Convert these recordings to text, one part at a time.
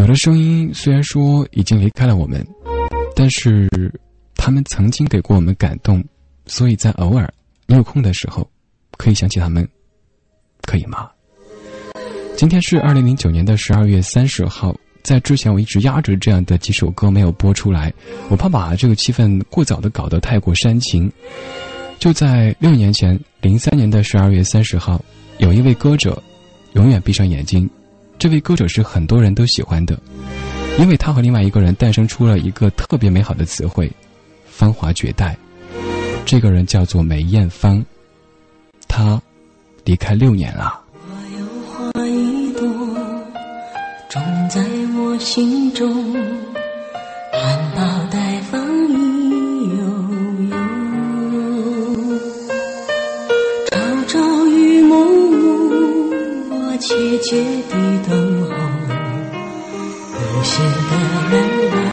有的声音虽然说已经离开了我们，但是他们曾经给过我们感动，所以在偶尔你有空的时候，可以想起他们，可以吗？今天是二零零九年的十二月三十号，在之前我一直压着这样的几首歌没有播出来，我怕把这个气氛过早的搞得太过煽情。就在六年前，零三年的十二月三十号，有一位歌者，永远闭上眼睛。这位歌者是很多人都喜欢的，因为他和另外一个人诞生出了一个特别美好的词汇——芳华绝代。这个人叫做梅艳芳，他离开六年了。花一朵，种在我心中，切切地等候，无限的人来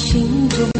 心中，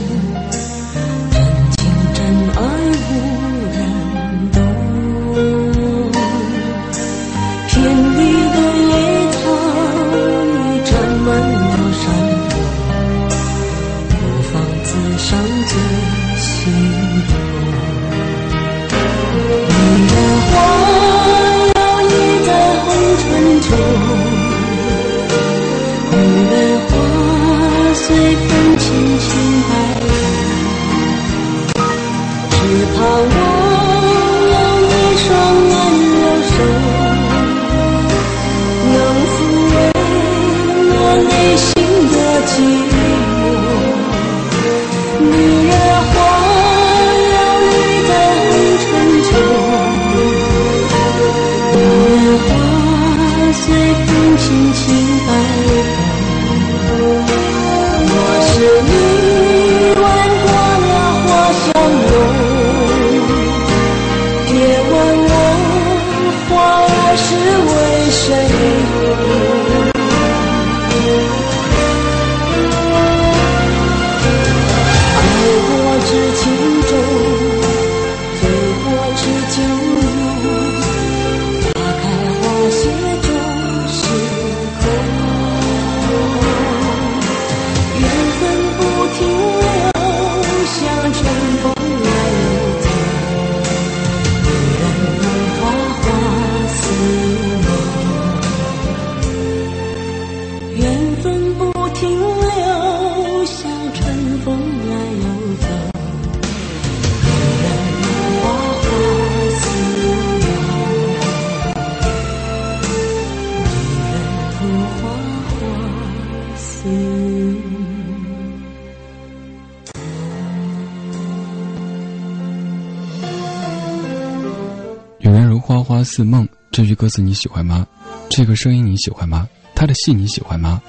似梦，这句歌词你喜欢吗？这个声音你喜欢吗？他的戏你喜欢吗？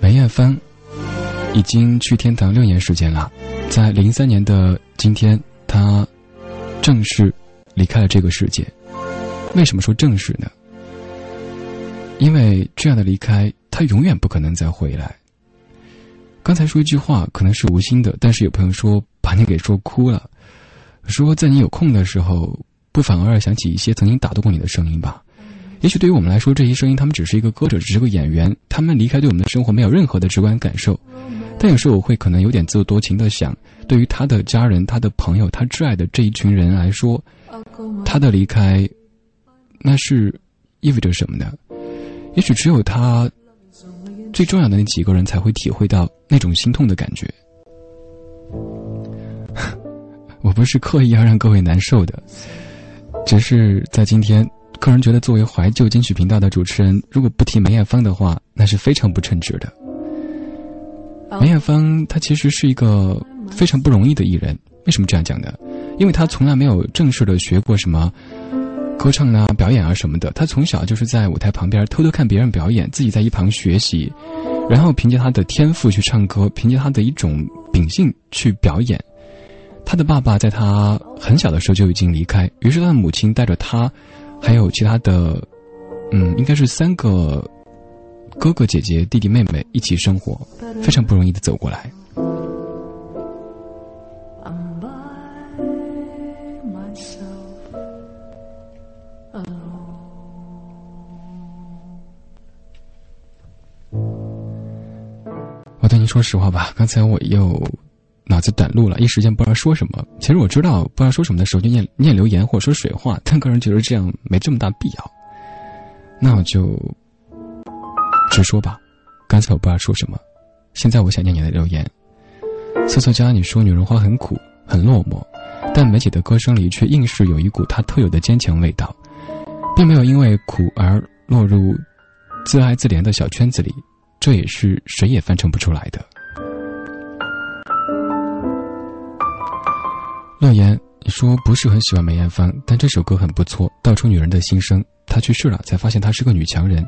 梅艳芳已经去天堂六年时间了，在零三年的今天，她正式离开了这个世界。为什么说正式呢？因为这样的离开，他永远不可能再回来。刚才说一句话，可能是无心的，但是有朋友说把你给说哭了，说在你有空的时候，不妨偶尔想起一些曾经打动过你的声音吧。也许对于我们来说，这些声音他们只是一个歌者，只是个演员，他们离开对我们的生活没有任何的直观感受。但有时候我会可能有点自作多情的想，对于他的家人、他的朋友、他挚爱的这一群人来说，他的离开，那是意味着什么呢？也许只有他最重要的那几个人才会体会到那种心痛的感觉。我不是刻意要让各位难受的，只是在今天，个人觉得作为怀旧金曲频道的主持人，如果不提梅艳芳的话，那是非常不称职的。梅艳芳她其实是一个非常不容易的艺人，为什么这样讲呢？因为她从来没有正式的学过什么歌唱啊、表演啊什么的，她从小就是在舞台旁边偷偷看别人表演，自己在一旁学习，然后凭借她的天赋去唱歌，凭借她的一种秉性去表演。他的爸爸在他很小的时候就已经离开，于是他的母亲带着他，还有其他的，嗯，应该是三个哥哥姐姐、弟弟妹妹一起生活，非常不容易的走过来。我对您说实话吧，刚才我又。脑子短路了，一时间不知道说什么。其实我知道不知道说什么的时候就念念留言或者说水话，但个人觉得这样没这么大必要。那我就直说吧。刚才我不知道说什么，现在我想念你的留言。瑟瑟家，你说女人花很苦很落寞，但梅姐的歌声里却硬是有一股她特有的坚强味道，并没有因为苦而落入自爱自怜的小圈子里，这也是谁也翻成不出来的。诺言，你说不是很喜欢梅艳芳，但这首歌很不错，道出女人的心声。她去世了，才发现她是个女强人，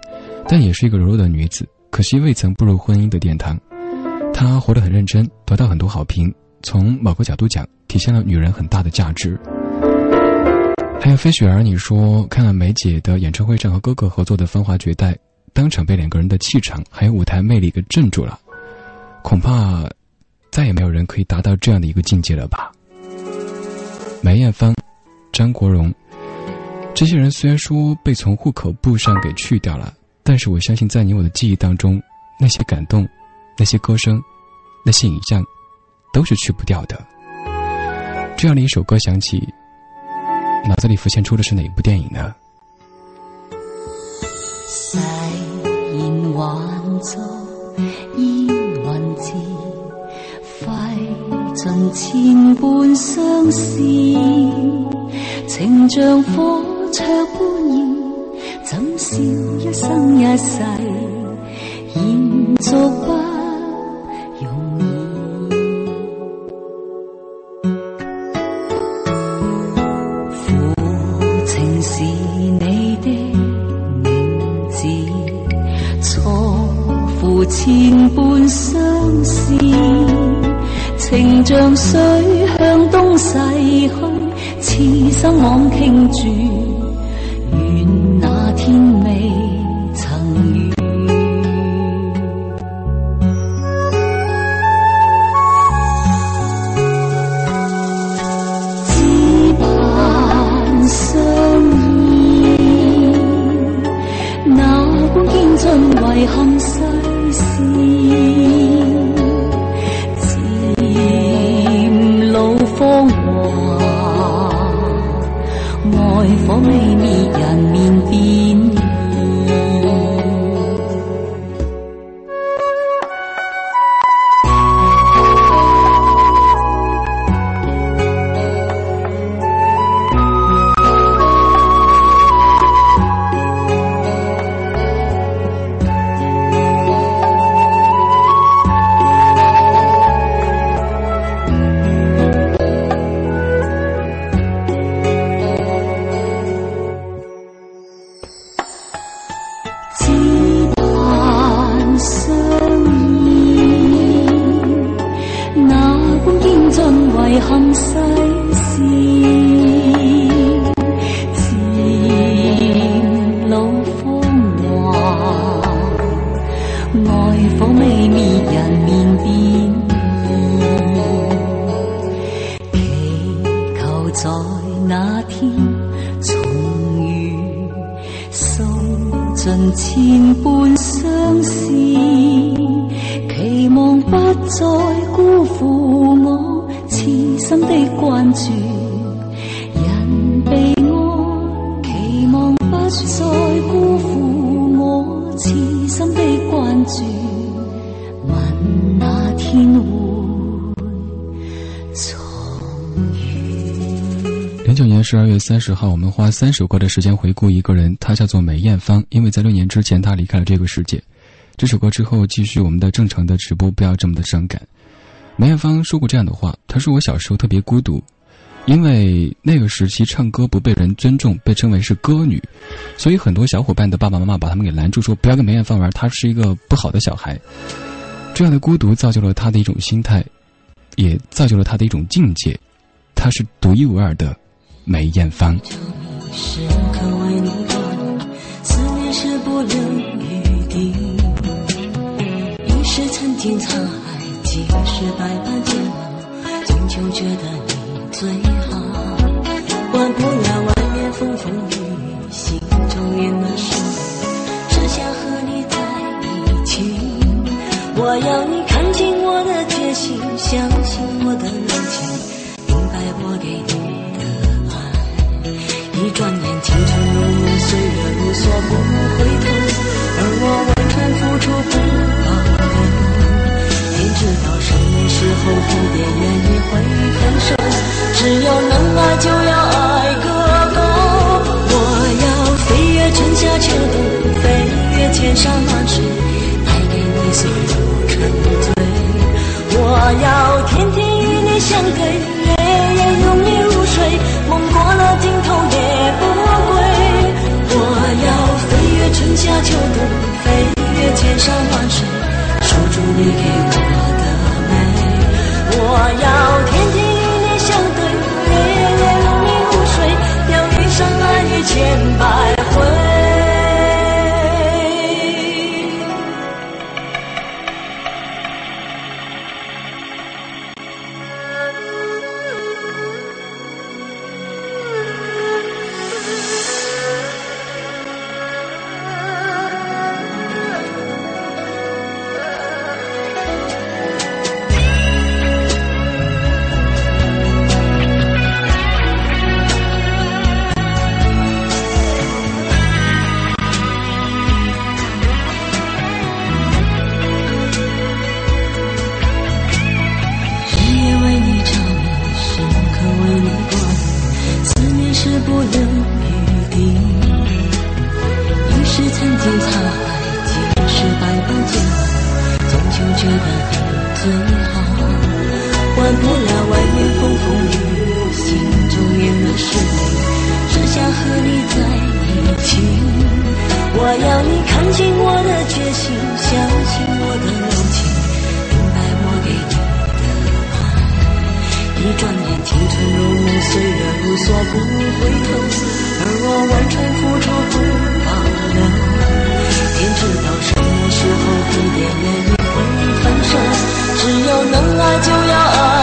但也是一个柔弱的女子。可惜未曾步入婚姻的殿堂。她活得很认真，得到很多好评。从某个角度讲，体现了女人很大的价值。还有飞雪儿，你说看了梅姐的演唱会上和哥哥合作的《芳华绝代》，当场被两个人的气场还有舞台魅力给镇住了。恐怕再也没有人可以达到这样的一个境界了吧。梅艳芳、张国荣，这些人虽然说被从户口簿上给去掉了，但是我相信，在你我的记忆当中，那些感动、那些歌声、那些影像，都是去不掉的。这样的一首歌响起，脑子里浮现出的是哪一部电影呢？誓言还在，费尽千般相思，情像火灼般热，怎笑一生一世，延续不在那天重遇，诉尽千般相思，期望不再辜负我痴心的关注。人被爱，期望不再辜负我痴心的关注。问那天会重遇？零九年十二月三十号，我们花三首歌的时间回顾一个人，他叫做梅艳芳。因为在六年之前，他离开了这个世界。这首歌之后，继续我们的正常的直播，不要这么的伤感。梅艳芳说过这样的话：“她说我小时候特别孤独，因为那个时期唱歌不被人尊重，被称为是歌女，所以很多小伙伴的爸爸妈妈把他们给拦住，说不要跟梅艳芳玩，她是一个不好的小孩。这样的孤独造就了她的一种心态，也造就了她的一种境界。她是独一无二的梅艳芳。时刻为你挂，思念是不留余地。一时曾经沧海，几世百般煎熬，终究觉得你最好。管不了外面风风雨雨，心中念的是你，只想和你在一起。我要你看清我的决心，相信我的柔情，明白我给你的。一转眼，青春如梦，岁月如梭，不回头。而我完全付出不保留。天知道什么时候不变，愿意会分手。只要能爱，就要爱个够。我要飞越春夏秋冬，飞越千山万水，带给你所有沉醉。我要夏秋冬，飞越千山万水，守住你给我的美。我要尽我的决心相信我的柔情明白我给你的爱一转眼青春如梦岁月如梭不回头而我完全付出不保留天知道什么时候地点原因会分手只要能爱就要爱。